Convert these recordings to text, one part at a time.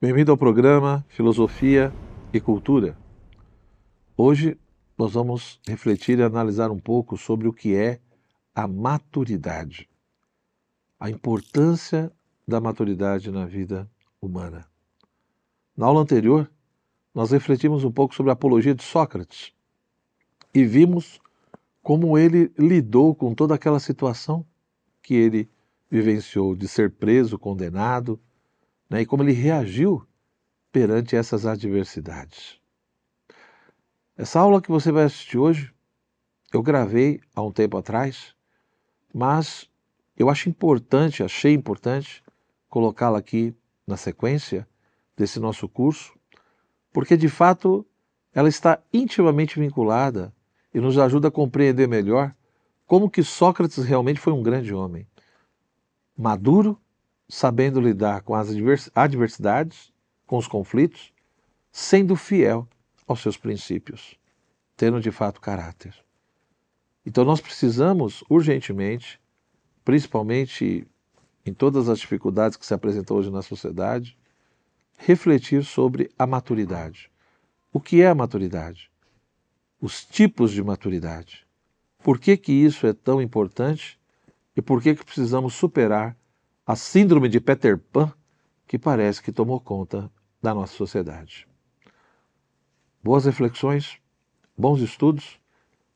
Bem-vindo ao programa Filosofia e Cultura. Hoje nós vamos refletir e analisar um pouco sobre o que é a maturidade, a importância da maturidade na vida humana. Na aula anterior, nós refletimos um pouco sobre a apologia de Sócrates e vimos como ele lidou com toda aquela situação que ele vivenciou de ser preso, condenado né, e como ele reagiu perante essas adversidades. Essa aula que você vai assistir hoje, eu gravei há um tempo atrás, mas eu acho importante, achei importante colocá-la aqui na sequência desse nosso curso, porque de fato ela está intimamente vinculada e nos ajuda a compreender melhor como que Sócrates realmente foi um grande homem, maduro sabendo lidar com as adversidades, com os conflitos, sendo fiel aos seus princípios, tendo de fato caráter. Então nós precisamos urgentemente, principalmente em todas as dificuldades que se apresentam hoje na sociedade, refletir sobre a maturidade. O que é a maturidade? Os tipos de maturidade. Por que, que isso é tão importante e por que, que precisamos superar a síndrome de Peter Pan que parece que tomou conta da nossa sociedade. Boas reflexões, bons estudos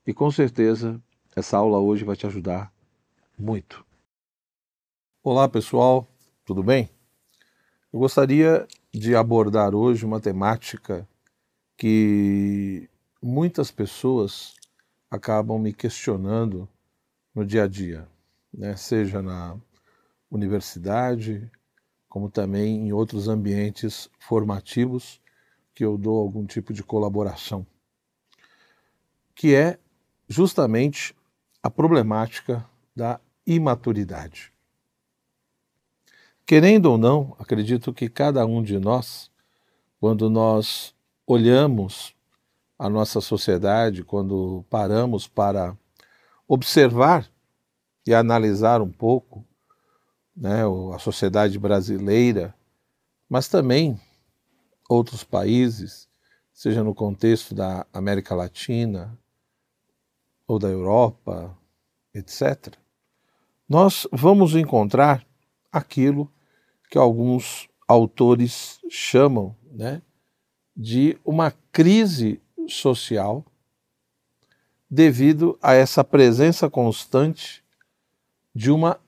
e com certeza essa aula hoje vai te ajudar muito. Olá pessoal, tudo bem? Eu gostaria de abordar hoje uma temática que muitas pessoas acabam me questionando no dia a dia, né? seja na universidade, como também em outros ambientes formativos que eu dou algum tipo de colaboração, que é justamente a problemática da imaturidade. Querendo ou não, acredito que cada um de nós, quando nós olhamos a nossa sociedade, quando paramos para observar e analisar um pouco né, a sociedade brasileira, mas também outros países, seja no contexto da América Latina ou da Europa, etc., nós vamos encontrar aquilo que alguns autores chamam né, de uma crise social devido a essa presença constante de uma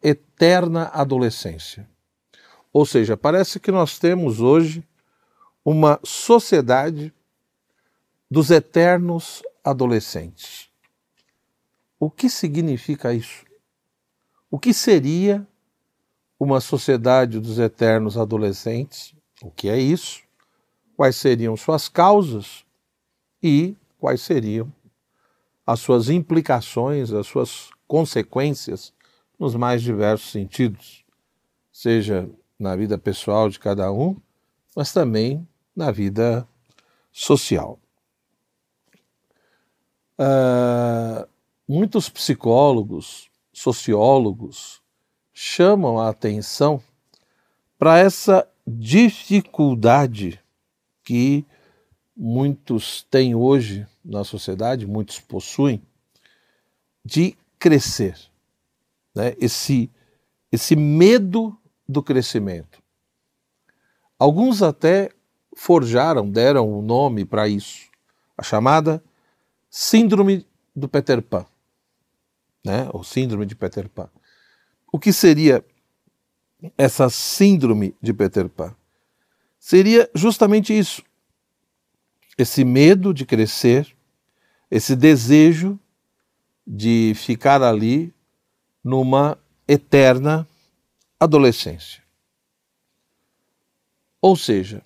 eterna adolescência. Ou seja, parece que nós temos hoje uma sociedade dos eternos adolescentes. O que significa isso? O que seria uma sociedade dos eternos adolescentes? O que é isso? Quais seriam suas causas e quais seriam as suas implicações, as suas consequências nos mais diversos sentidos, seja na vida pessoal de cada um, mas também na vida social. Uh, muitos psicólogos, sociólogos chamam a atenção para essa dificuldade que muitos têm hoje na sociedade, muitos possuem, de crescer né, esse, esse medo do crescimento. Alguns até forjaram, deram um nome para isso, a chamada Síndrome do Peter Pan, né, ou Síndrome de Peter Pan. O que seria essa Síndrome de Peter Pan? Seria justamente isso, esse medo de crescer, esse desejo de ficar ali numa eterna adolescência. Ou seja,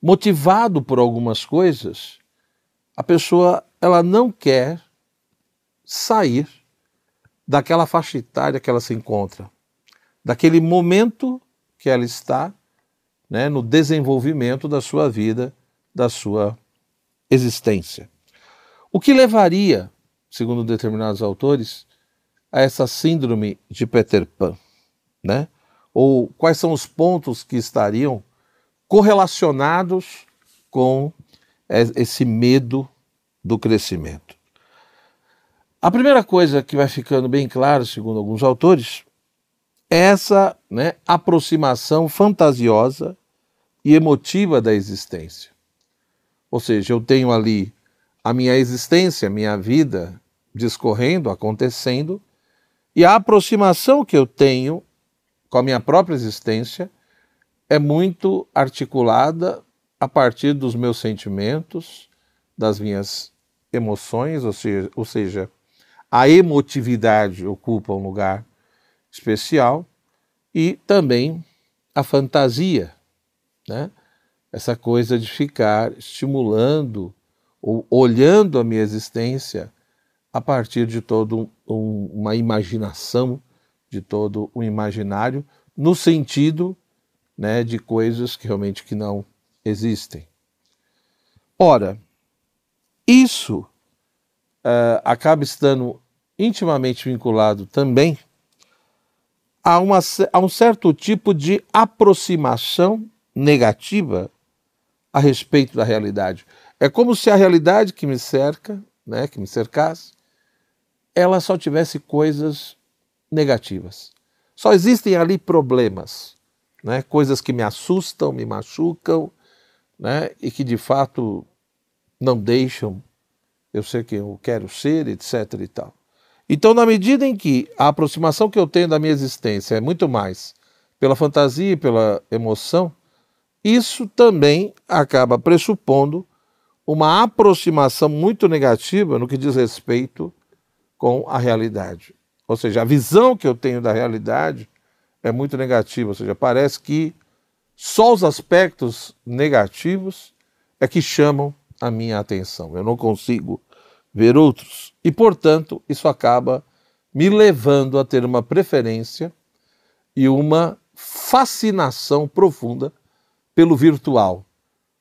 motivado por algumas coisas, a pessoa ela não quer sair daquela faixa etária que ela se encontra, daquele momento que ela está né, no desenvolvimento da sua vida, da sua existência. O que levaria, segundo determinados autores, a essa síndrome de Peter Pan, né? Ou quais são os pontos que estariam correlacionados com esse medo do crescimento. A primeira coisa que vai ficando bem clara, segundo alguns autores, é essa né, aproximação fantasiosa e emotiva da existência. Ou seja, eu tenho ali a minha existência, a minha vida discorrendo, acontecendo, e a aproximação que eu tenho com a minha própria existência é muito articulada a partir dos meus sentimentos, das minhas emoções, ou seja, ou seja a emotividade ocupa um lugar especial e também a fantasia, né? Essa coisa de ficar estimulando ou olhando a minha existência a partir de todo um, uma imaginação, de todo um imaginário, no sentido né, de coisas que realmente que não existem. Ora, isso uh, acaba estando intimamente vinculado também a, uma, a um certo tipo de aproximação negativa a respeito da realidade. É como se a realidade que me cerca, né, que me cercasse, ela só tivesse coisas negativas. Só existem ali problemas, né, coisas que me assustam, me machucam, né, e que de fato não deixam eu ser quem eu quero ser, etc. e tal. Então, na medida em que a aproximação que eu tenho da minha existência é muito mais pela fantasia e pela emoção, isso também acaba pressupondo uma aproximação muito negativa no que diz respeito com a realidade. Ou seja, a visão que eu tenho da realidade é muito negativa, ou seja, parece que só os aspectos negativos é que chamam a minha atenção. Eu não consigo ver outros. E, portanto, isso acaba me levando a ter uma preferência e uma fascinação profunda pelo virtual,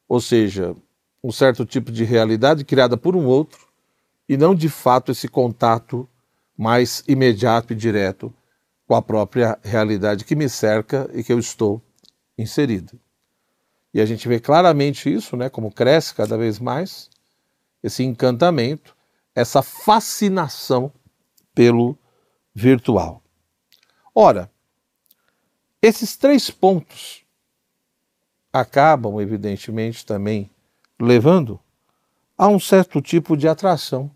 ou seja, um certo tipo de realidade criada por um outro e não de fato esse contato mais imediato e direto com a própria realidade que me cerca e que eu estou inserido. E a gente vê claramente isso, né, como cresce cada vez mais esse encantamento essa fascinação pelo virtual. Ora, esses três pontos acabam, evidentemente, também levando a um certo tipo de atração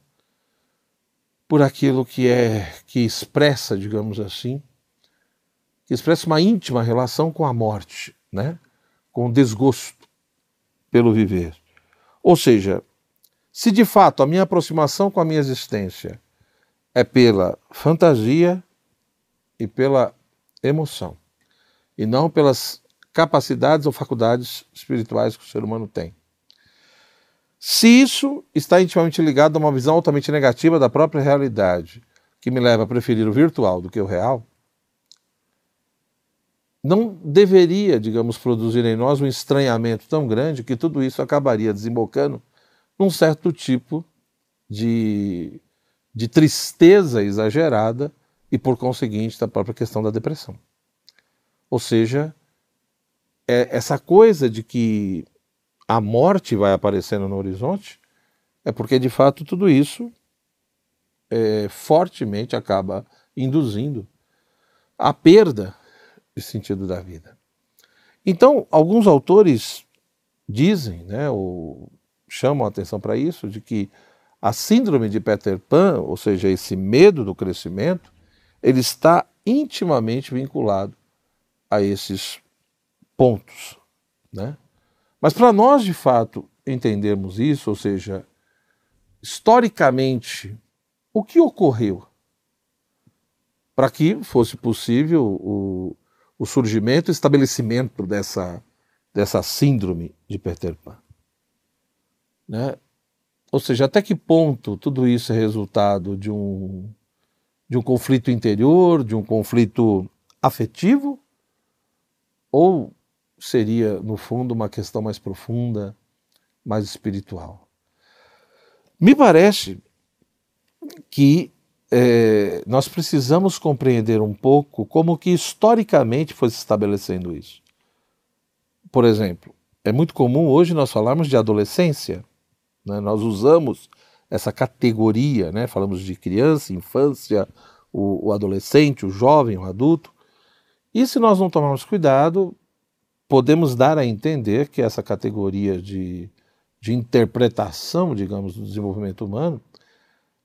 por aquilo que é que expressa, digamos assim, que expressa uma íntima relação com a morte, né? Com o desgosto pelo viver. Ou seja, se de fato a minha aproximação com a minha existência é pela fantasia e pela emoção, e não pelas capacidades ou faculdades espirituais que o ser humano tem. Se isso está intimamente ligado a uma visão altamente negativa da própria realidade, que me leva a preferir o virtual do que o real, não deveria, digamos, produzir em nós um estranhamento tão grande que tudo isso acabaria desembocando num certo tipo de, de tristeza exagerada e, por conseguinte, da própria questão da depressão. Ou seja, é essa coisa de que a morte vai aparecendo no horizonte é porque, de fato, tudo isso é, fortemente acaba induzindo a perda de sentido da vida. Então, alguns autores dizem, né, ou chamam a atenção para isso, de que a síndrome de Peter Pan, ou seja, esse medo do crescimento, ele está intimamente vinculado a esses pontos, né? Mas para nós de fato entendermos isso, ou seja, historicamente, o que ocorreu para que fosse possível o, o surgimento e estabelecimento dessa, dessa síndrome de Peter Pan? Né? Ou seja, até que ponto tudo isso é resultado de um, de um conflito interior, de um conflito afetivo? Ou seria, no fundo, uma questão mais profunda, mais espiritual? Me parece que é, nós precisamos compreender um pouco como que historicamente foi se estabelecendo isso. Por exemplo, é muito comum hoje nós falarmos de adolescência. Né? Nós usamos essa categoria, né? falamos de criança, infância, o, o adolescente, o jovem, o adulto. E se nós não tomarmos cuidado, podemos dar a entender que essa categoria de, de interpretação, digamos, do desenvolvimento humano,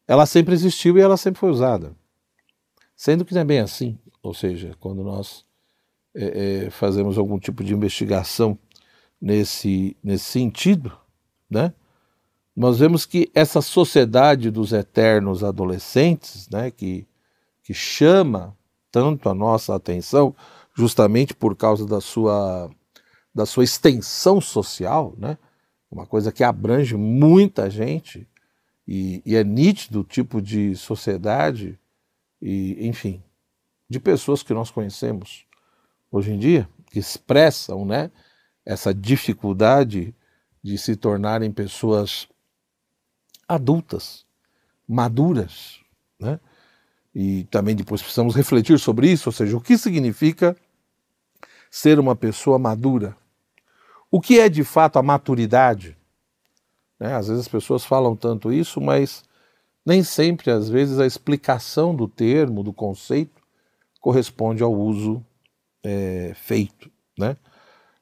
ela sempre existiu e ela sempre foi usada. Sendo que não é bem assim. Ou seja, quando nós é, é, fazemos algum tipo de investigação nesse, nesse sentido, né? nós vemos que essa sociedade dos eternos adolescentes, né, que, que chama tanto a nossa atenção, justamente por causa da sua, da sua extensão social, né, uma coisa que abrange muita gente, e, e é nítido o tipo de sociedade, e enfim, de pessoas que nós conhecemos hoje em dia, que expressam né, essa dificuldade de se tornarem pessoas adultas, maduras, né? E também depois precisamos refletir sobre isso, ou seja, o que significa ser uma pessoa madura? O que é de fato a maturidade? Né? Às vezes as pessoas falam tanto isso, mas nem sempre, às vezes, a explicação do termo, do conceito, corresponde ao uso é, feito. Né?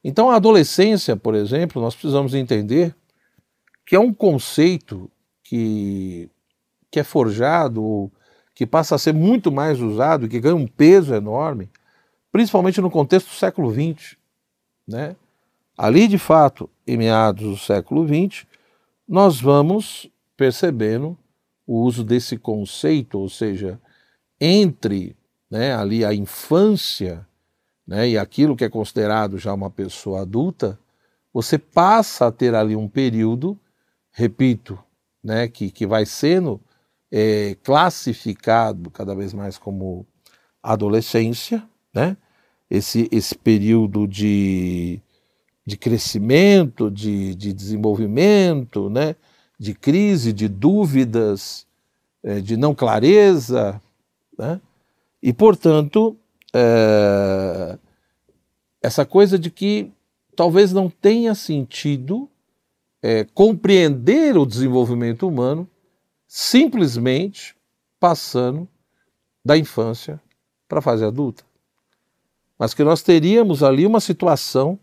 Então, a adolescência, por exemplo, nós precisamos entender que é um conceito que, que é forjado, que passa a ser muito mais usado, que ganha um peso enorme, principalmente no contexto do século XX. Né? Ali, de fato, em meados do século XX, nós vamos percebendo o uso desse conceito, ou seja, entre né, ali a infância né, e aquilo que é considerado já uma pessoa adulta, você passa a ter ali um período, repito, né, que, que vai sendo é, classificado cada vez mais como adolescência, né? esse, esse período de, de crescimento, de, de desenvolvimento, né? de crise, de dúvidas, é, de não clareza, né? e portanto é, essa coisa de que talvez não tenha sentido é, compreender o desenvolvimento humano simplesmente passando da infância para a fase adulta. Mas que nós teríamos ali uma situação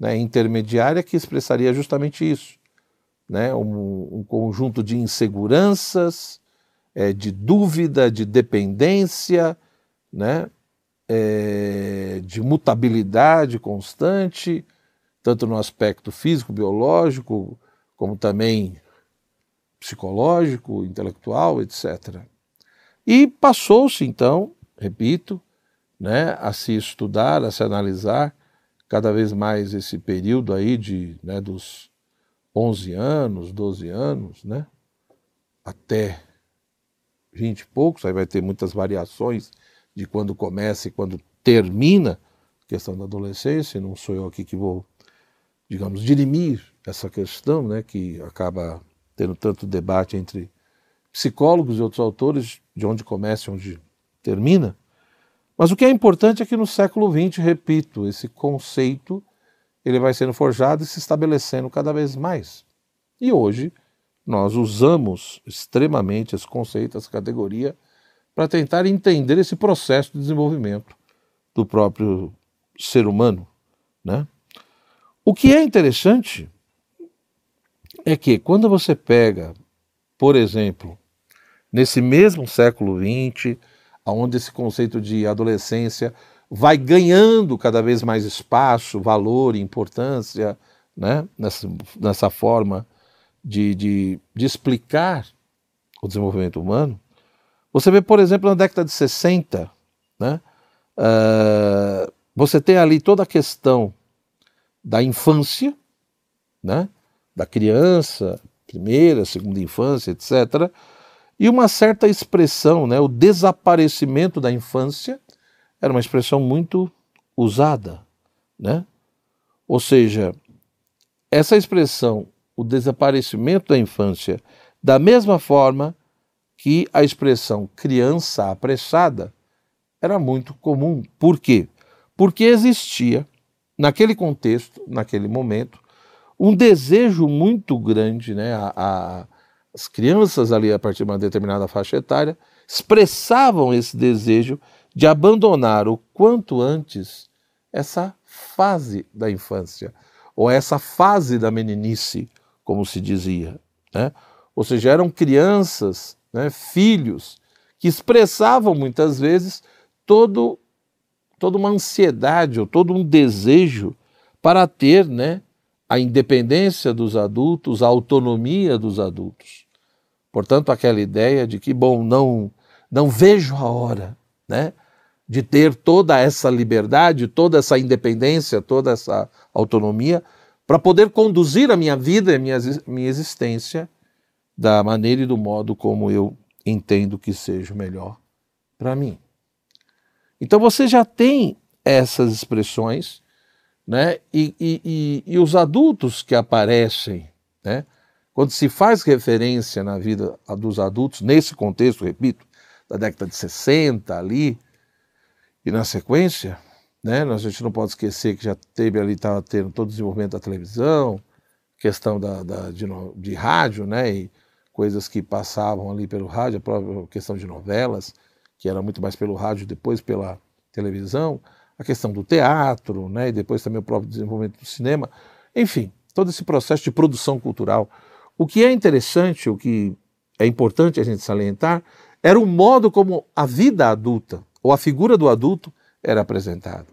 né, intermediária que expressaria justamente isso. Né, um, um conjunto de inseguranças, é, de dúvida, de dependência, né, é, de mutabilidade constante, tanto no aspecto físico, biológico, como também psicológico, intelectual, etc. E passou-se então, repito, né, a se estudar, a se analisar cada vez mais esse período aí de, né, dos 11 anos, 12 anos, né, até 20 e poucos, aí vai ter muitas variações de quando começa e quando termina a questão da adolescência, não sou eu aqui que vou digamos, dirimir essa questão, né, que acaba tendo tanto debate entre psicólogos e outros autores, de onde começa e onde termina. Mas o que é importante é que no século XX, repito, esse conceito ele vai sendo forjado e se estabelecendo cada vez mais. E hoje nós usamos extremamente esse conceito, essa categoria, para tentar entender esse processo de desenvolvimento do próprio ser humano, né? O que é interessante é que quando você pega, por exemplo, nesse mesmo século XX, onde esse conceito de adolescência vai ganhando cada vez mais espaço, valor e importância, né? nessa, nessa forma de, de, de explicar o desenvolvimento humano, você vê, por exemplo, na década de 60, né? Uh, você tem ali toda a questão da infância, né? da criança, primeira, segunda infância, etc. E uma certa expressão, né? o desaparecimento da infância, era uma expressão muito usada. Né? Ou seja, essa expressão, o desaparecimento da infância, da mesma forma que a expressão criança apressada era muito comum. Por quê? Porque existia naquele contexto, naquele momento, um desejo muito grande, né? A, a, as crianças ali, a partir de uma determinada faixa etária, expressavam esse desejo de abandonar o quanto antes essa fase da infância, ou essa fase da meninice, como se dizia. Né? Ou seja, eram crianças, né, filhos, que expressavam muitas vezes todo, toda uma ansiedade ou todo um desejo para ter né, a independência dos adultos, a autonomia dos adultos. Portanto, aquela ideia de que, bom, não, não vejo a hora né, de ter toda essa liberdade, toda essa independência, toda essa autonomia, para poder conduzir a minha vida e a minha, minha existência da maneira e do modo como eu entendo que seja melhor para mim. Então você já tem essas expressões, né? E, e, e, e, os adultos que aparecem, né? Quando se faz referência na vida dos adultos, nesse contexto, repito, da década de 60 ali, e na sequência, né? A gente não pode esquecer que já teve ali, estava tendo todo o desenvolvimento da televisão, questão da, da de, de, rádio, né? E coisas que passavam ali pelo rádio, a própria questão de novelas, que era muito mais pelo rádio, depois pela televisão, a questão do teatro, né? E depois também o próprio desenvolvimento do cinema. Enfim, todo esse processo de produção cultural. O que é interessante, o que é importante a gente salientar, era o modo como a vida adulta, ou a figura do adulto, era apresentado.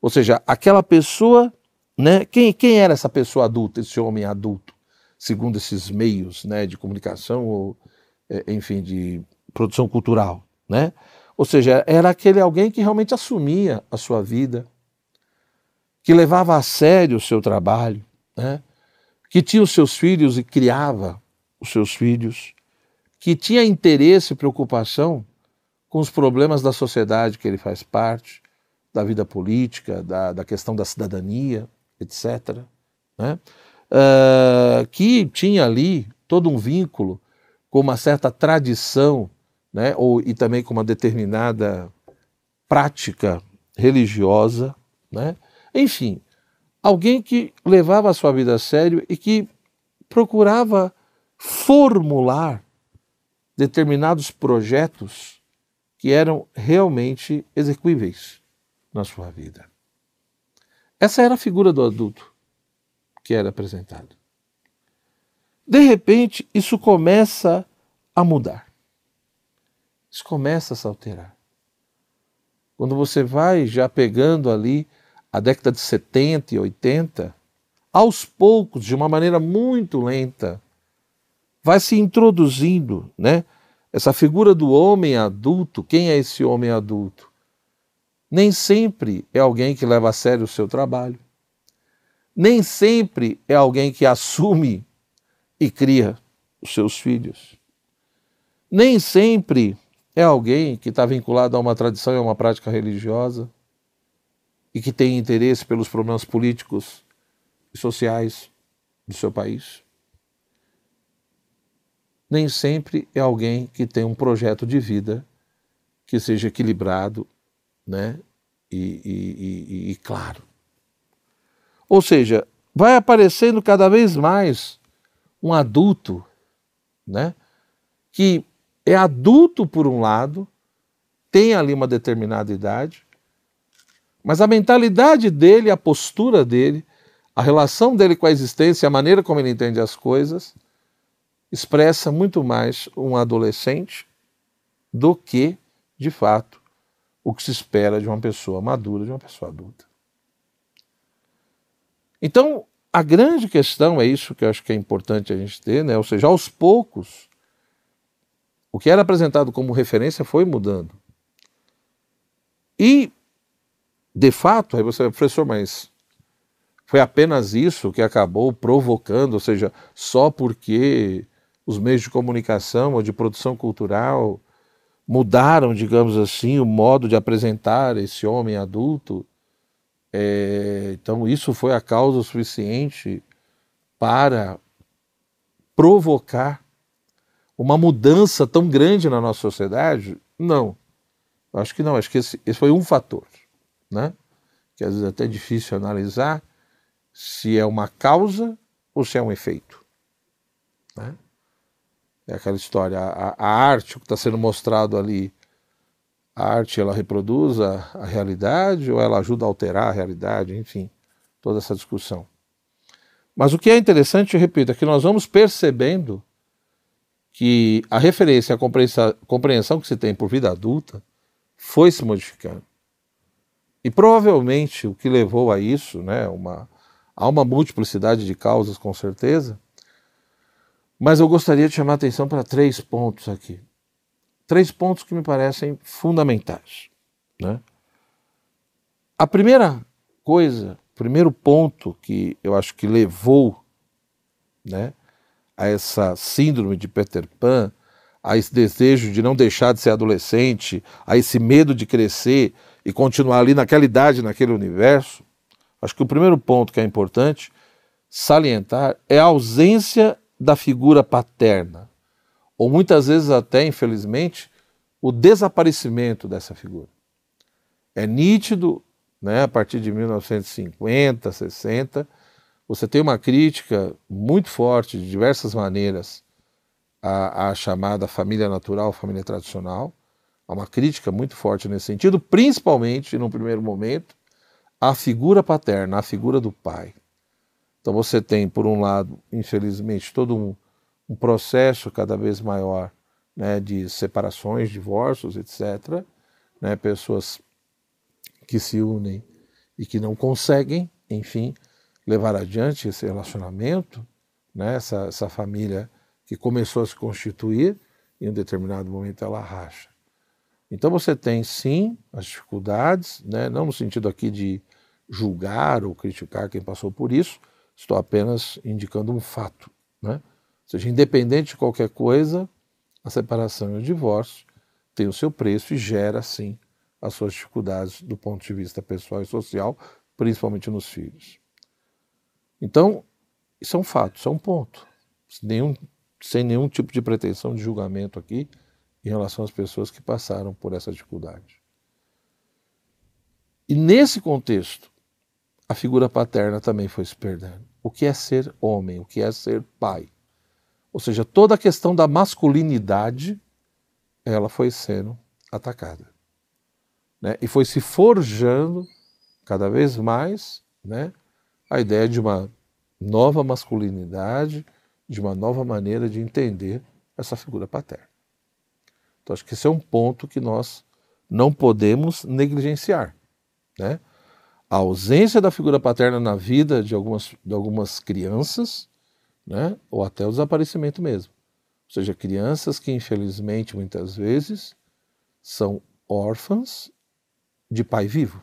Ou seja, aquela pessoa, né? Quem, quem era essa pessoa adulta, esse homem adulto, segundo esses meios, né, de comunicação ou, é, enfim, de produção cultural, né? Ou seja, era aquele alguém que realmente assumia a sua vida, que levava a sério o seu trabalho, né? Que tinha os seus filhos e criava os seus filhos, que tinha interesse e preocupação com os problemas da sociedade que ele faz parte, da vida política, da, da questão da cidadania, etc. Né? Uh, que tinha ali todo um vínculo com uma certa tradição, né? Ou, e também com uma determinada prática religiosa. Né? Enfim, alguém que levava a sua vida a sério e que procurava formular determinados projetos que eram realmente execuíveis na sua vida. Essa era a figura do adulto que era apresentado. De repente, isso começa a mudar. Isso começa a se alterar. Quando você vai já pegando ali a década de 70 e 80, aos poucos, de uma maneira muito lenta, vai se introduzindo, né? Essa figura do homem adulto, quem é esse homem adulto? Nem sempre é alguém que leva a sério o seu trabalho. Nem sempre é alguém que assume e cria os seus filhos. Nem sempre é alguém que está vinculado a uma tradição e a uma prática religiosa e que tem interesse pelos problemas políticos e sociais do seu país nem sempre é alguém que tem um projeto de vida que seja equilibrado né, e, e, e, e claro. Ou seja, vai aparecendo cada vez mais um adulto, né, que é adulto por um lado, tem ali uma determinada idade, mas a mentalidade dele, a postura dele, a relação dele com a existência, a maneira como ele entende as coisas, expressa muito mais um adolescente do que, de fato, o que se espera de uma pessoa madura, de uma pessoa adulta. Então, a grande questão é isso que eu acho que é importante a gente ter, né? ou seja, aos poucos, o que era apresentado como referência foi mudando. E, de fato, aí você, professor, mas foi apenas isso que acabou provocando, ou seja, só porque os meios de comunicação ou de produção cultural mudaram, digamos assim, o modo de apresentar esse homem adulto. É, então, isso foi a causa suficiente para provocar uma mudança tão grande na nossa sociedade? Não. Acho que não, acho que esse, esse foi um fator, né? que às vezes é até difícil analisar se é uma causa ou se é um efeito. Né? É aquela história, a, a arte, o que está sendo mostrado ali, a arte ela reproduz a, a realidade ou ela ajuda a alterar a realidade, enfim, toda essa discussão. Mas o que é interessante, repito, é que nós vamos percebendo que a referência, a compreensão que se tem por vida adulta foi se modificando. E provavelmente o que levou a isso, né, uma, há uma multiplicidade de causas com certeza, mas eu gostaria de chamar a atenção para três pontos aqui. Três pontos que me parecem fundamentais. Né? A primeira coisa, o primeiro ponto que eu acho que levou né, a essa síndrome de Peter Pan, a esse desejo de não deixar de ser adolescente, a esse medo de crescer e continuar ali naquela idade, naquele universo, acho que o primeiro ponto que é importante salientar é a ausência da figura paterna, ou muitas vezes até, infelizmente, o desaparecimento dessa figura. É nítido, né, a partir de 1950, 60, você tem uma crítica muito forte, de diversas maneiras, à, à chamada família natural, família tradicional. Há uma crítica muito forte nesse sentido, principalmente, no primeiro momento, à figura paterna, à figura do pai. Então você tem, por um lado, infelizmente, todo um, um processo cada vez maior né, de separações, divórcios, etc. Né, pessoas que se unem e que não conseguem, enfim, levar adiante esse relacionamento, né? essa, essa família que começou a se constituir, em um determinado momento ela racha. Então você tem sim as dificuldades, né? não no sentido aqui de julgar ou criticar quem passou por isso, estou apenas indicando um fato. Né? Ou seja, independente de qualquer coisa, a separação e o divórcio tem o seu preço e gera sim as suas dificuldades do ponto de vista pessoal e social, principalmente nos filhos. Então, isso é um fato, isso é um ponto. Sem nenhum, sem nenhum tipo de pretensão de julgamento aqui em relação às pessoas que passaram por essa dificuldade. E nesse contexto, a figura paterna também foi se perdendo. O que é ser homem? O que é ser pai? Ou seja, toda a questão da masculinidade, ela foi sendo atacada. Né? E foi se forjando cada vez mais né, a ideia de uma nova masculinidade, de uma nova maneira de entender essa figura paterna. Então, acho que esse é um ponto que nós não podemos negligenciar. Né? A ausência da figura paterna na vida de algumas, de algumas crianças, né? ou até o desaparecimento mesmo. Ou seja, crianças que, infelizmente, muitas vezes são órfãs de pai vivo.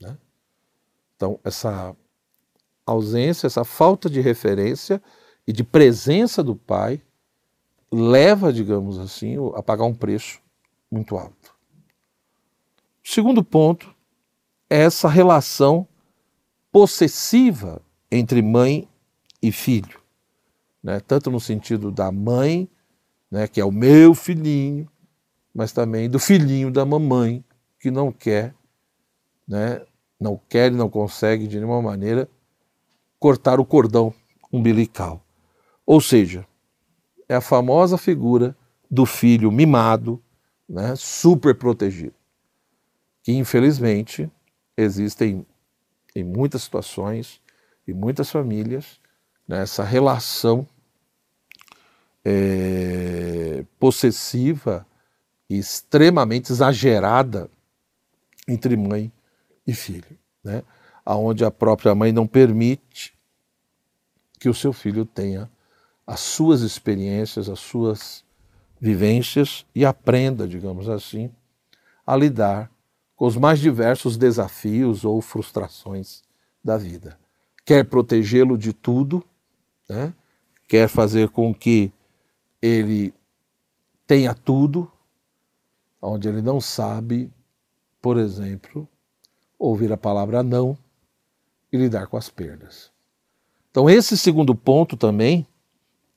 Né? Então, essa ausência, essa falta de referência e de presença do pai leva, digamos assim, a pagar um preço muito alto. Segundo ponto é essa relação possessiva entre mãe e filho, né? tanto no sentido da mãe, né, que é o meu filhinho, mas também do filhinho da mamãe, que não quer né, não quer e não consegue de nenhuma maneira cortar o cordão umbilical. Ou seja, é a famosa figura do filho mimado, né, super protegido, que infelizmente existem em muitas situações e muitas famílias né, essa relação é, possessiva e extremamente exagerada entre mãe e filho, né? Aonde a própria mãe não permite que o seu filho tenha as suas experiências, as suas vivências e aprenda, digamos assim, a lidar com os mais diversos desafios ou frustrações da vida. Quer protegê-lo de tudo, né? quer fazer com que ele tenha tudo, onde ele não sabe, por exemplo, ouvir a palavra não e lidar com as perdas. Então, esse segundo ponto também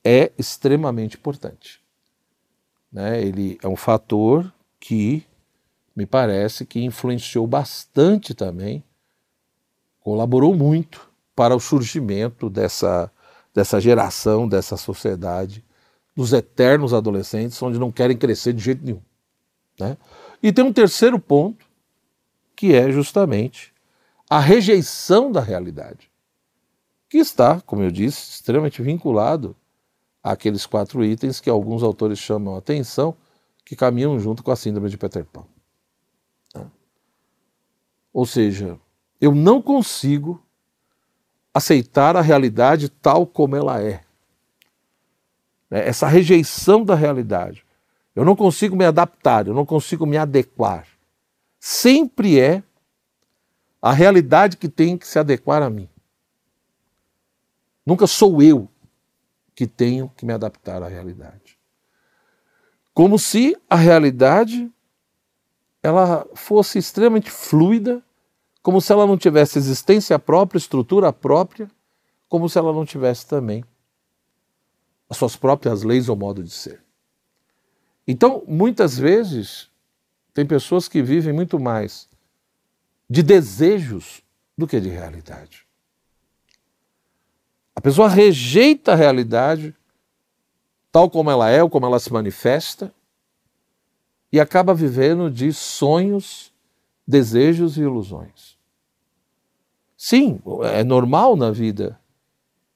é extremamente importante. Né? Ele é um fator que me parece que influenciou bastante também colaborou muito para o surgimento dessa, dessa geração, dessa sociedade, dos eternos adolescentes, onde não querem crescer de jeito nenhum. Né? E tem um terceiro ponto, que é justamente a rejeição da realidade, que está, como eu disse, extremamente vinculado àqueles quatro itens que alguns autores chamam a atenção, que caminham junto com a síndrome de Peter Pan. Né? Ou seja, eu não consigo aceitar a realidade tal como ela é. Né? Essa rejeição da realidade. Eu não consigo me adaptar, eu não consigo me adequar. Sempre é a realidade que tem que se adequar a mim. Nunca sou eu que tenho que me adaptar à realidade. Como se a realidade ela fosse extremamente fluida, como se ela não tivesse existência própria, estrutura própria, como se ela não tivesse também as suas próprias leis ou modo de ser. Então, muitas vezes, tem pessoas que vivem muito mais de desejos do que de realidade. A pessoa rejeita a realidade tal como ela é ou como ela se manifesta e acaba vivendo de sonhos, desejos e ilusões. Sim, é normal na vida.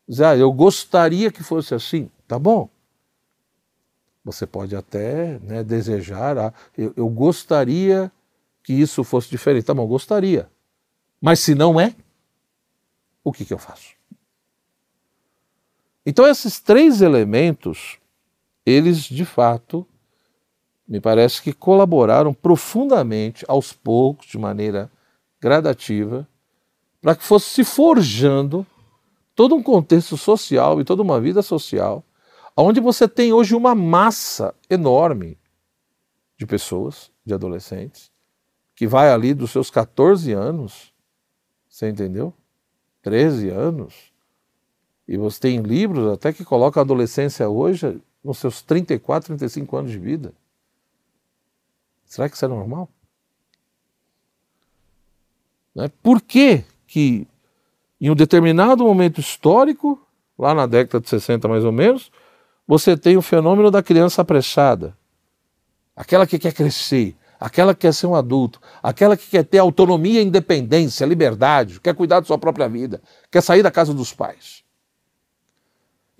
Dizer, ah, eu gostaria que fosse assim. Tá bom. Você pode até né, desejar, ah, eu, eu gostaria que isso fosse diferente. Tá bom, gostaria. Mas se não é, o que, que eu faço? Então, esses três elementos, eles de fato, me parece que colaboraram profundamente, aos poucos, de maneira gradativa, para que fosse se forjando todo um contexto social e toda uma vida social, onde você tem hoje uma massa enorme de pessoas, de adolescentes, que vai ali dos seus 14 anos, você entendeu? 13 anos. E você tem livros até que colocam a adolescência hoje nos seus 34, 35 anos de vida. Será que isso é normal? Né? Por que, que em um determinado momento histórico, lá na década de 60 mais ou menos, você tem o fenômeno da criança apressada? Aquela que quer crescer, aquela que quer ser um adulto, aquela que quer ter autonomia, independência, liberdade, quer cuidar da sua própria vida, quer sair da casa dos pais.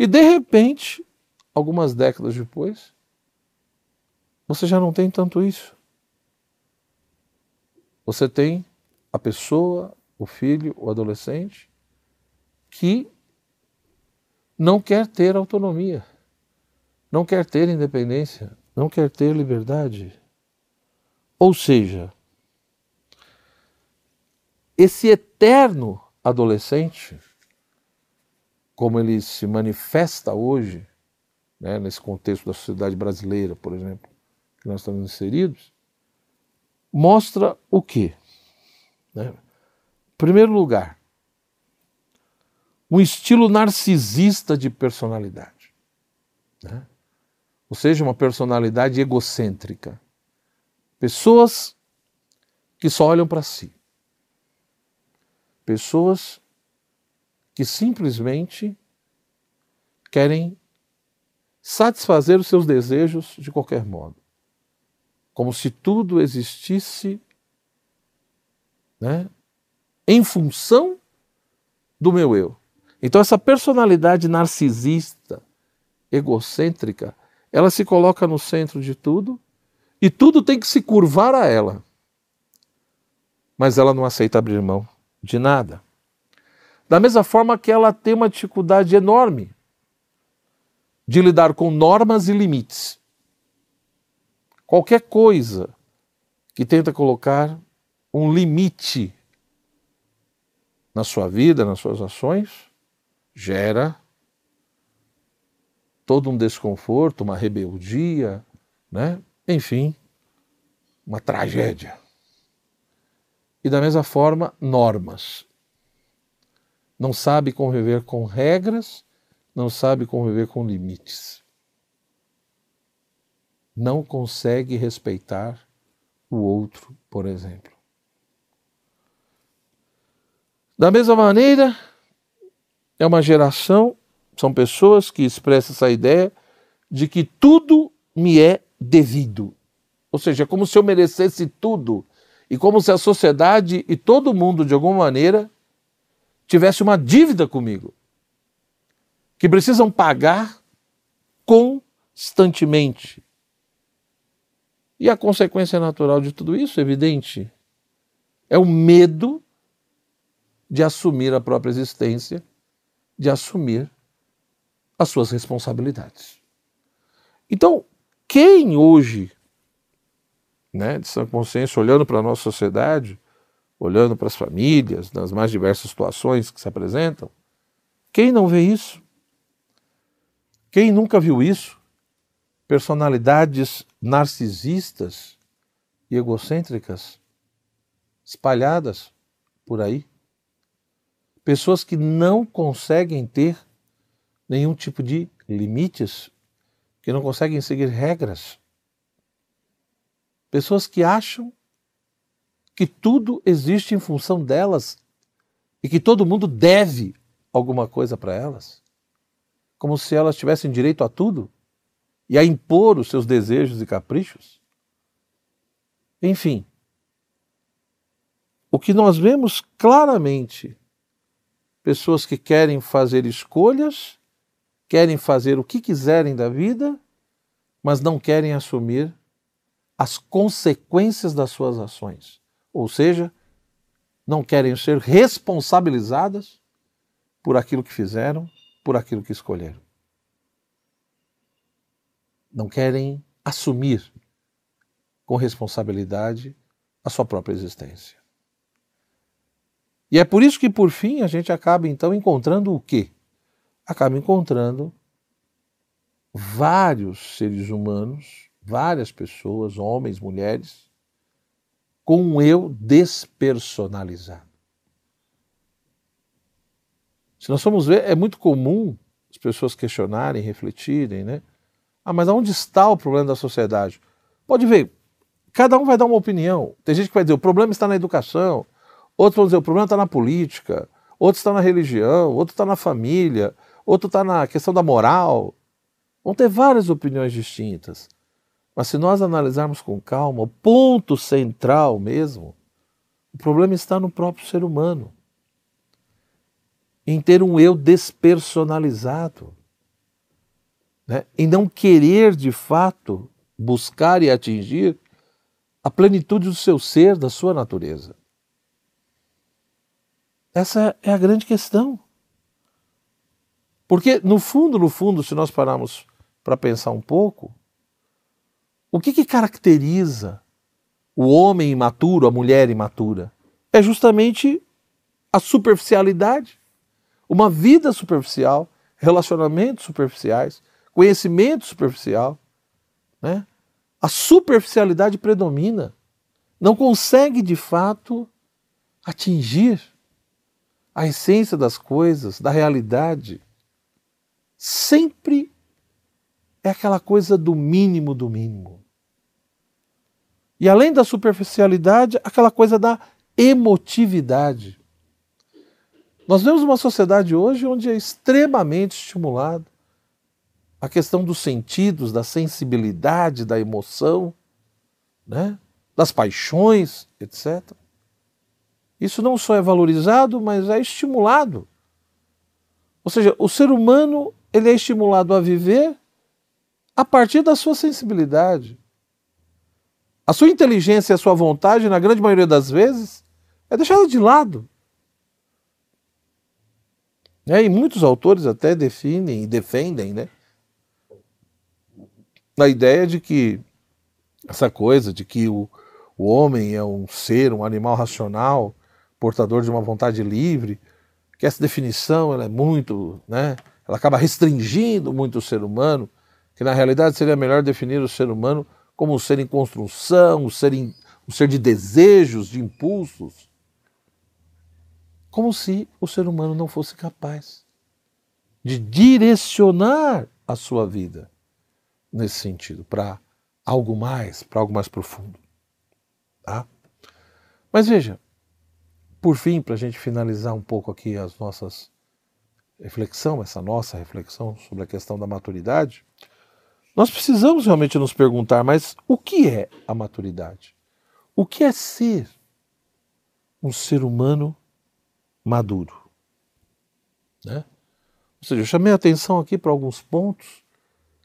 E de repente, algumas décadas depois, você já não tem tanto isso. Você tem a pessoa, o filho, o adolescente, que não quer ter autonomia, não quer ter independência, não quer ter liberdade. Ou seja, esse eterno adolescente, como ele se manifesta hoje, né, nesse contexto da sociedade brasileira, por exemplo, que nós estamos inseridos, mostra o quê? Né? Em primeiro lugar, um estilo narcisista de personalidade. Né? Ou seja, uma personalidade egocêntrica. Pessoas que só olham para si. Pessoas que simplesmente querem satisfazer os seus desejos de qualquer modo. Como se tudo existisse né, em função do meu eu. Então, essa personalidade narcisista, egocêntrica, ela se coloca no centro de tudo e tudo tem que se curvar a ela. Mas ela não aceita abrir mão de nada. Da mesma forma que ela tem uma dificuldade enorme de lidar com normas e limites. Qualquer coisa que tenta colocar um limite na sua vida, nas suas ações, gera todo um desconforto, uma rebeldia, né? enfim, uma tragédia. E da mesma forma, normas. Não sabe conviver com regras, não sabe conviver com limites. Não consegue respeitar o outro, por exemplo. Da mesma maneira, é uma geração, são pessoas que expressam essa ideia de que tudo me é devido. Ou seja, é como se eu merecesse tudo e como se a sociedade e todo mundo, de alguma maneira, tivesse uma dívida comigo, que precisam pagar constantemente. E a consequência natural de tudo isso, evidente, é o medo de assumir a própria existência, de assumir as suas responsabilidades. Então, quem hoje, né, de sã consciência, olhando para a nossa sociedade, olhando para as famílias, nas mais diversas situações que se apresentam, quem não vê isso? Quem nunca viu isso? Personalidades narcisistas e egocêntricas espalhadas por aí. Pessoas que não conseguem ter nenhum tipo de limites, que não conseguem seguir regras. Pessoas que acham que tudo existe em função delas e que todo mundo deve alguma coisa para elas, como se elas tivessem direito a tudo e a impor os seus desejos e caprichos. Enfim, o que nós vemos claramente, pessoas que querem fazer escolhas, querem fazer o que quiserem da vida, mas não querem assumir as consequências das suas ações ou seja, não querem ser responsabilizadas por aquilo que fizeram, por aquilo que escolheram. Não querem assumir com responsabilidade a sua própria existência. E é por isso que, por fim, a gente acaba então encontrando o quê? Acaba encontrando vários seres humanos, várias pessoas, homens, mulheres, com um eu despersonalizado. Se nós formos ver, é muito comum as pessoas questionarem, refletirem, né? Ah, mas aonde está o problema da sociedade? Pode ver, cada um vai dar uma opinião. Tem gente que vai dizer o problema está na educação, outros vão dizer o problema está na política, outro está na religião, outro está na família, outro está na questão da moral. Vão ter várias opiniões distintas. Mas se nós analisarmos com calma, o ponto central mesmo, o problema está no próprio ser humano. Em ter um eu despersonalizado. Né? Em não querer de fato buscar e atingir a plenitude do seu ser, da sua natureza. Essa é a grande questão. Porque, no fundo, no fundo, se nós pararmos para pensar um pouco, o que, que caracteriza o homem imaturo, a mulher imatura? É justamente a superficialidade, uma vida superficial, relacionamentos superficiais, conhecimento superficial. Né? A superficialidade predomina, não consegue de fato atingir a essência das coisas, da realidade. Sempre é aquela coisa do mínimo do mínimo. E além da superficialidade, aquela coisa da emotividade. Nós vemos uma sociedade hoje onde é extremamente estimulado a questão dos sentidos, da sensibilidade, da emoção, né? das paixões, etc. Isso não só é valorizado, mas é estimulado. Ou seja, o ser humano ele é estimulado a viver a partir da sua sensibilidade. A sua inteligência e a sua vontade, na grande maioria das vezes, é deixada de lado. É, e muitos autores até definem e defendem né, a ideia de que essa coisa de que o, o homem é um ser, um animal racional, portador de uma vontade livre, que essa definição ela é muito, né, ela acaba restringindo muito o ser humano, que na realidade seria melhor definir o ser humano como um ser em construção, um ser, em, um ser de desejos, de impulsos. Como se o ser humano não fosse capaz de direcionar a sua vida nesse sentido, para algo mais, para algo mais profundo. Tá? Mas veja, por fim, para a gente finalizar um pouco aqui as nossas reflexão, essa nossa reflexão sobre a questão da maturidade, nós precisamos realmente nos perguntar, mas o que é a maturidade? O que é ser um ser humano maduro? Né? Ou seja, eu chamei a atenção aqui para alguns pontos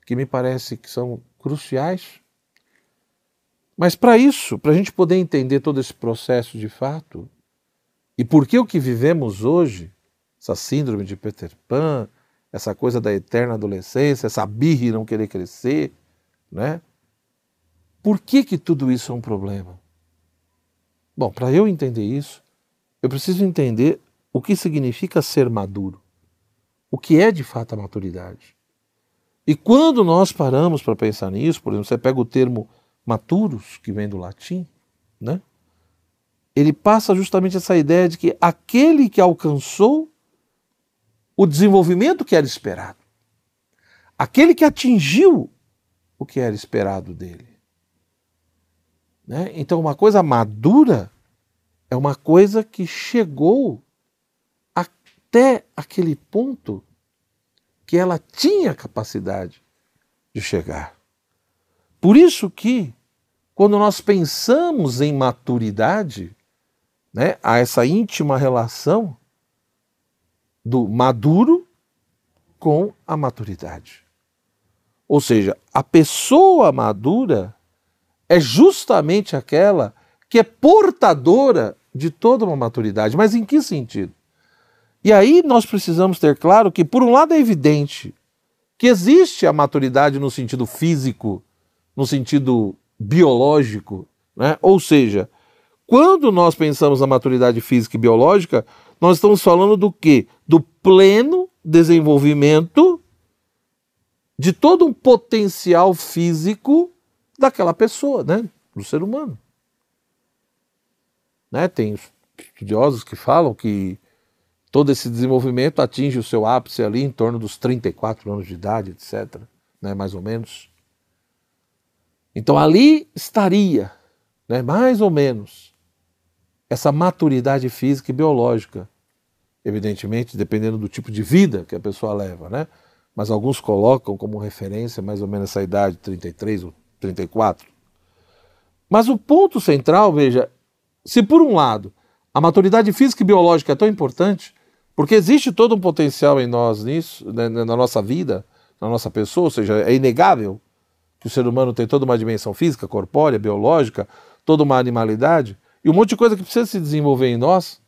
que me parece que são cruciais. Mas para isso, para a gente poder entender todo esse processo de fato, e por que o que vivemos hoje, essa síndrome de Peter Pan, essa coisa da eterna adolescência, essa birra e não querer crescer, né? Por que que tudo isso é um problema? Bom, para eu entender isso, eu preciso entender o que significa ser maduro o que é de fato a maturidade. E quando nós paramos para pensar nisso, por exemplo, você pega o termo maturos, que vem do latim, né? ele passa justamente essa ideia de que aquele que alcançou o desenvolvimento que era esperado, aquele que atingiu o que era esperado dele. Né? Então, uma coisa madura é uma coisa que chegou até aquele ponto que ela tinha capacidade de chegar. Por isso que, quando nós pensamos em maturidade, né, há essa íntima relação do maduro com a maturidade. Ou seja, a pessoa madura é justamente aquela que é portadora de toda uma maturidade. Mas em que sentido? E aí nós precisamos ter claro que, por um lado, é evidente que existe a maturidade no sentido físico, no sentido biológico, né? ou seja, quando nós pensamos na maturidade física e biológica, nós estamos falando do quê? Do pleno desenvolvimento de todo um potencial físico daquela pessoa, né? do ser humano. Né? Tem estudiosos que falam que todo esse desenvolvimento atinge o seu ápice ali em torno dos 34 anos de idade, etc. Né, mais ou menos. Então ali estaria, né, mais ou menos, essa maturidade física e biológica. Evidentemente, dependendo do tipo de vida que a pessoa leva, né? Mas alguns colocam como referência mais ou menos essa idade, 33 ou 34. Mas o ponto central, veja, se por um lado a maturidade física e biológica é tão importante, porque existe todo um potencial em nós nisso, né, na nossa vida, na nossa pessoa, ou seja, é inegável que o ser humano tem toda uma dimensão física, corpórea, biológica, toda uma animalidade, e um monte de coisa que precisa se desenvolver em nós,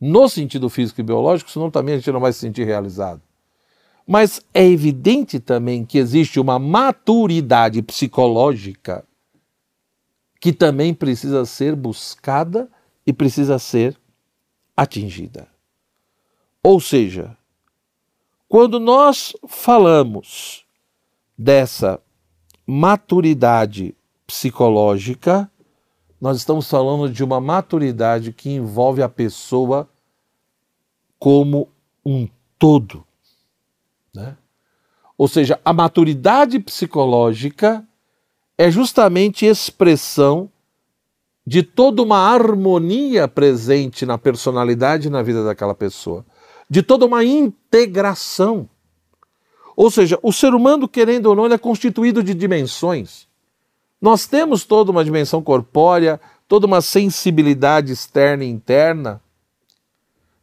no sentido físico e biológico, senão também a gente não vai se sentir realizado. Mas é evidente também que existe uma maturidade psicológica que também precisa ser buscada e precisa ser atingida. Ou seja, quando nós falamos dessa maturidade psicológica, nós estamos falando de uma maturidade que envolve a pessoa como um todo. Né? Ou seja, a maturidade psicológica é justamente expressão de toda uma harmonia presente na personalidade e na vida daquela pessoa de toda uma integração. Ou seja, o ser humano, querendo ou não, é constituído de dimensões. Nós temos toda uma dimensão corpórea, toda uma sensibilidade externa e interna.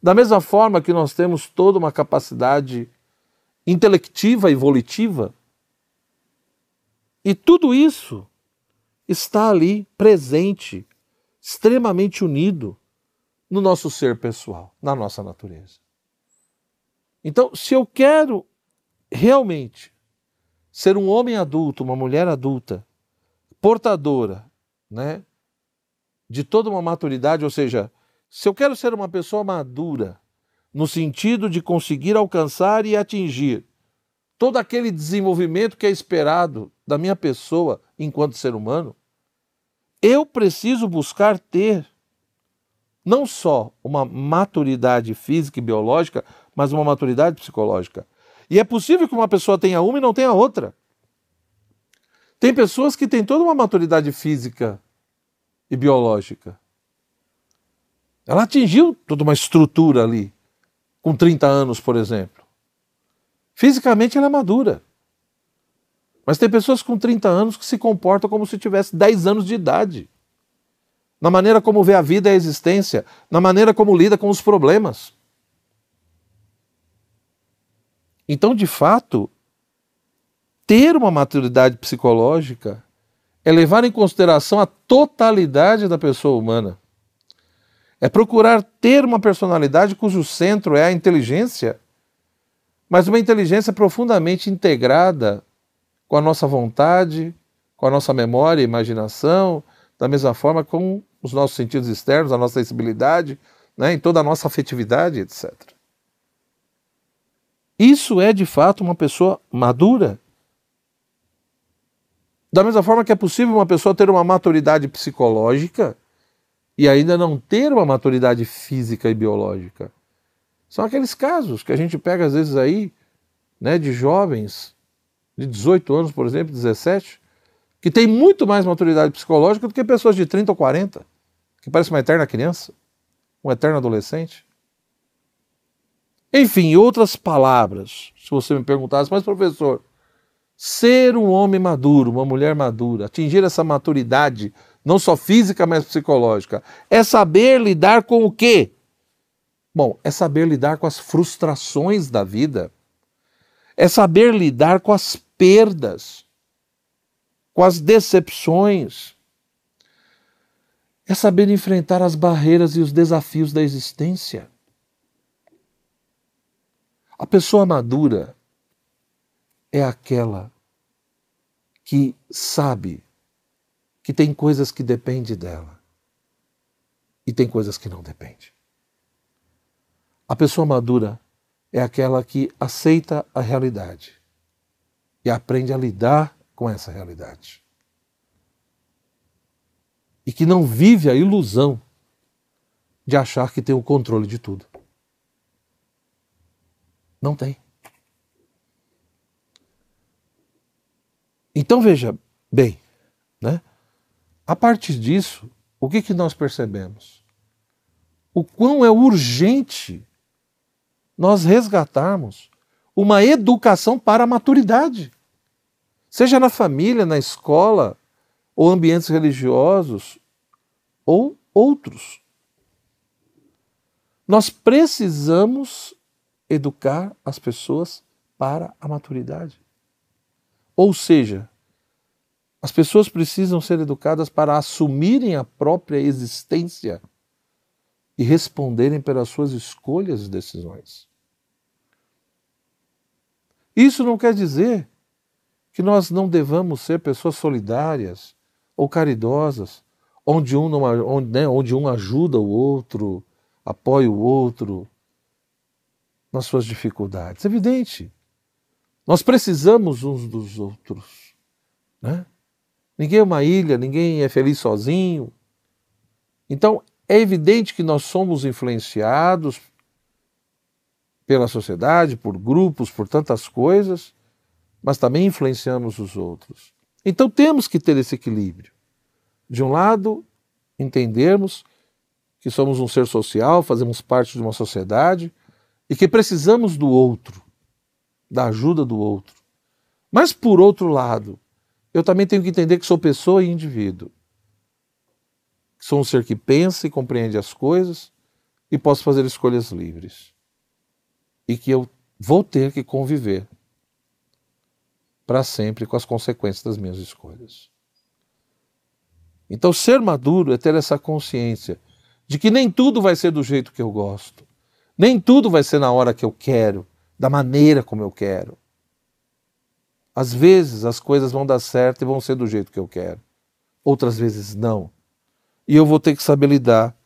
Da mesma forma que nós temos toda uma capacidade intelectiva e volitiva. E tudo isso está ali presente, extremamente unido no nosso ser pessoal, na nossa natureza. Então, se eu quero realmente ser um homem adulto, uma mulher adulta, portadora, né, de toda uma maturidade, ou seja, se eu quero ser uma pessoa madura, no sentido de conseguir alcançar e atingir todo aquele desenvolvimento que é esperado da minha pessoa enquanto ser humano, eu preciso buscar ter não só uma maturidade física e biológica, mas uma maturidade psicológica. E é possível que uma pessoa tenha uma e não tenha outra. Tem pessoas que têm toda uma maturidade física e biológica, Ela atingiu toda uma estrutura ali, com 30 anos, por exemplo. Fisicamente ela é madura. Mas tem pessoas com 30 anos que se comportam como se tivesse 10 anos de idade. Na maneira como vê a vida e a existência, na maneira como lida com os problemas. Então, de fato, ter uma maturidade psicológica é levar em consideração a totalidade da pessoa humana. É procurar ter uma personalidade cujo centro é a inteligência, mas uma inteligência profundamente integrada com a nossa vontade, com a nossa memória e imaginação, da mesma forma com os nossos sentidos externos, a nossa sensibilidade, né, em toda a nossa afetividade, etc. Isso é de fato uma pessoa madura. Da mesma forma que é possível uma pessoa ter uma maturidade psicológica e ainda não ter uma maturidade física e biológica. São aqueles casos que a gente pega às vezes aí, né, de jovens de 18 anos, por exemplo, 17, que tem muito mais maturidade psicológica do que pessoas de 30 ou 40, que parece uma eterna criança, um eterno adolescente. Enfim, outras palavras, se você me perguntasse, mas professor, ser um homem maduro, uma mulher madura, atingir essa maturidade, não só física, mas psicológica, é saber lidar com o quê? Bom, é saber lidar com as frustrações da vida, é saber lidar com as perdas, com as decepções. É saber enfrentar as barreiras e os desafios da existência. A pessoa madura é aquela que sabe que tem coisas que dependem dela e tem coisas que não dependem. A pessoa madura é aquela que aceita a realidade e aprende a lidar com essa realidade. E que não vive a ilusão de achar que tem o controle de tudo. Não tem. Então veja bem, né? A partir disso, o que, que nós percebemos? O quão é urgente nós resgatarmos uma educação para a maturidade. Seja na família, na escola, ou ambientes religiosos, ou outros. Nós precisamos educar as pessoas para a maturidade. Ou seja, as pessoas precisam ser educadas para assumirem a própria existência e responderem pelas suas escolhas e decisões. Isso não quer dizer que nós não devamos ser pessoas solidárias ou caridosas, onde um, não, onde, né, onde um ajuda o outro, apoia o outro nas suas dificuldades. É evidente. Nós precisamos uns dos outros. Né? Ninguém é uma ilha, ninguém é feliz sozinho. Então, é evidente que nós somos influenciados pela sociedade, por grupos, por tantas coisas, mas também influenciamos os outros. Então temos que ter esse equilíbrio. De um lado, entendermos que somos um ser social, fazemos parte de uma sociedade e que precisamos do outro, da ajuda do outro. Mas por outro lado, eu também tenho que entender que sou pessoa e indivíduo. Sou um ser que pensa e compreende as coisas e posso fazer escolhas livres e que eu vou ter que conviver para sempre com as consequências das minhas escolhas. Então, ser maduro é ter essa consciência de que nem tudo vai ser do jeito que eu gosto, nem tudo vai ser na hora que eu quero, da maneira como eu quero. Às vezes as coisas vão dar certo e vão ser do jeito que eu quero, outras vezes não. E eu vou ter que saber lidar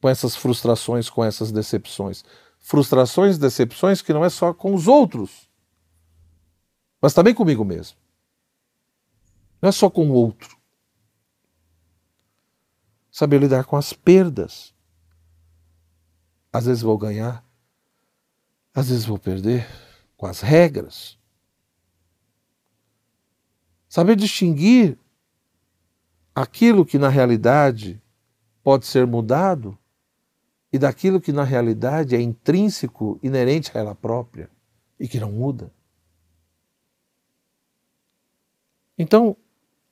com essas frustrações, com essas decepções frustrações, decepções que não é só com os outros, mas também comigo mesmo. Não é só com o outro. Saber lidar com as perdas. Às vezes vou ganhar, às vezes vou perder, com as regras. Saber distinguir aquilo que na realidade pode ser mudado e daquilo que na realidade é intrínseco, inerente a ela própria e que não muda. Então,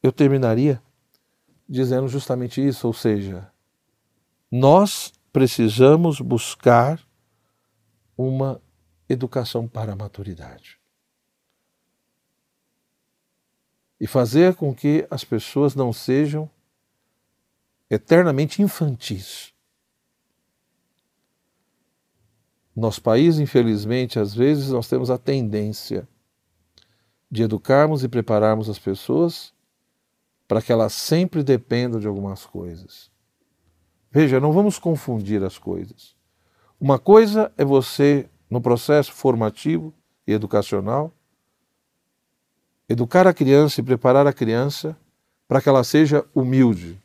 eu terminaria dizendo justamente isso, ou seja, nós precisamos buscar uma educação para a maturidade. E fazer com que as pessoas não sejam eternamente infantis. Nosso país, infelizmente, às vezes nós temos a tendência de educarmos e prepararmos as pessoas para que elas sempre dependam de algumas coisas. Veja, não vamos confundir as coisas. Uma coisa é você, no processo formativo e educacional, educar a criança e preparar a criança para que ela seja humilde,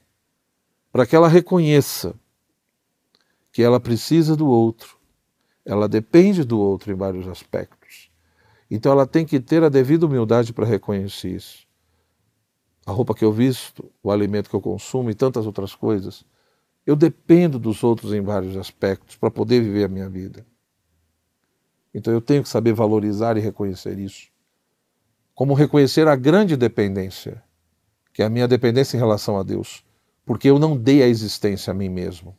para que ela reconheça que ela precisa do outro, ela depende do outro em vários aspectos. Então ela tem que ter a devida humildade para reconhecer isso. A roupa que eu visto, o alimento que eu consumo e tantas outras coisas. Eu dependo dos outros em vários aspectos para poder viver a minha vida. Então eu tenho que saber valorizar e reconhecer isso. Como reconhecer a grande dependência, que é a minha dependência em relação a Deus, porque eu não dei a existência a mim mesmo.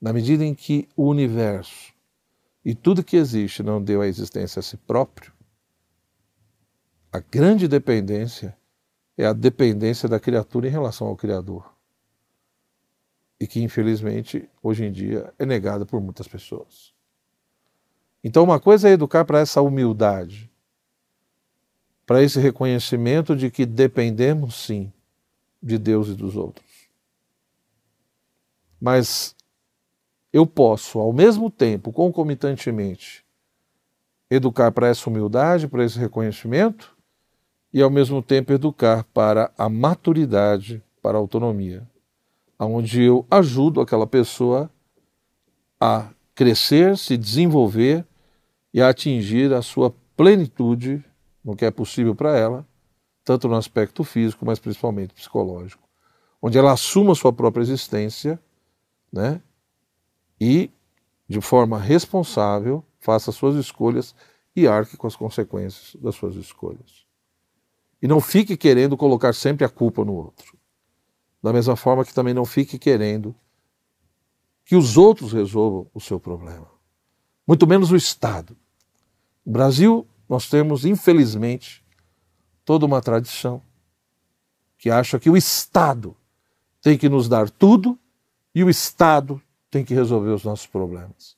Na medida em que o universo e tudo que existe não deu a existência a si próprio, a grande dependência é a dependência da criatura em relação ao Criador. E que, infelizmente, hoje em dia é negada por muitas pessoas. Então, uma coisa é educar para essa humildade, para esse reconhecimento de que dependemos, sim, de Deus e dos outros. Mas eu posso, ao mesmo tempo, concomitantemente, educar para essa humildade, para esse reconhecimento, e ao mesmo tempo educar para a maturidade, para a autonomia, onde eu ajudo aquela pessoa a crescer, se desenvolver e a atingir a sua plenitude no que é possível para ela, tanto no aspecto físico, mas principalmente psicológico, onde ela assuma sua própria existência, né? e, de forma responsável, faça suas escolhas e arque com as consequências das suas escolhas. E não fique querendo colocar sempre a culpa no outro. Da mesma forma que também não fique querendo que os outros resolvam o seu problema. Muito menos o Estado. No Brasil, nós temos, infelizmente, toda uma tradição que acha que o Estado tem que nos dar tudo e o Estado tem que resolver os nossos problemas.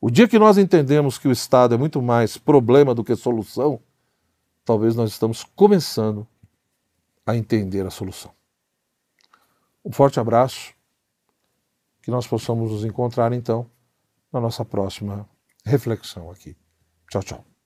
O dia que nós entendemos que o Estado é muito mais problema do que solução, talvez nós estamos começando a entender a solução. Um forte abraço, que nós possamos nos encontrar então na nossa próxima reflexão aqui. Chao, chao.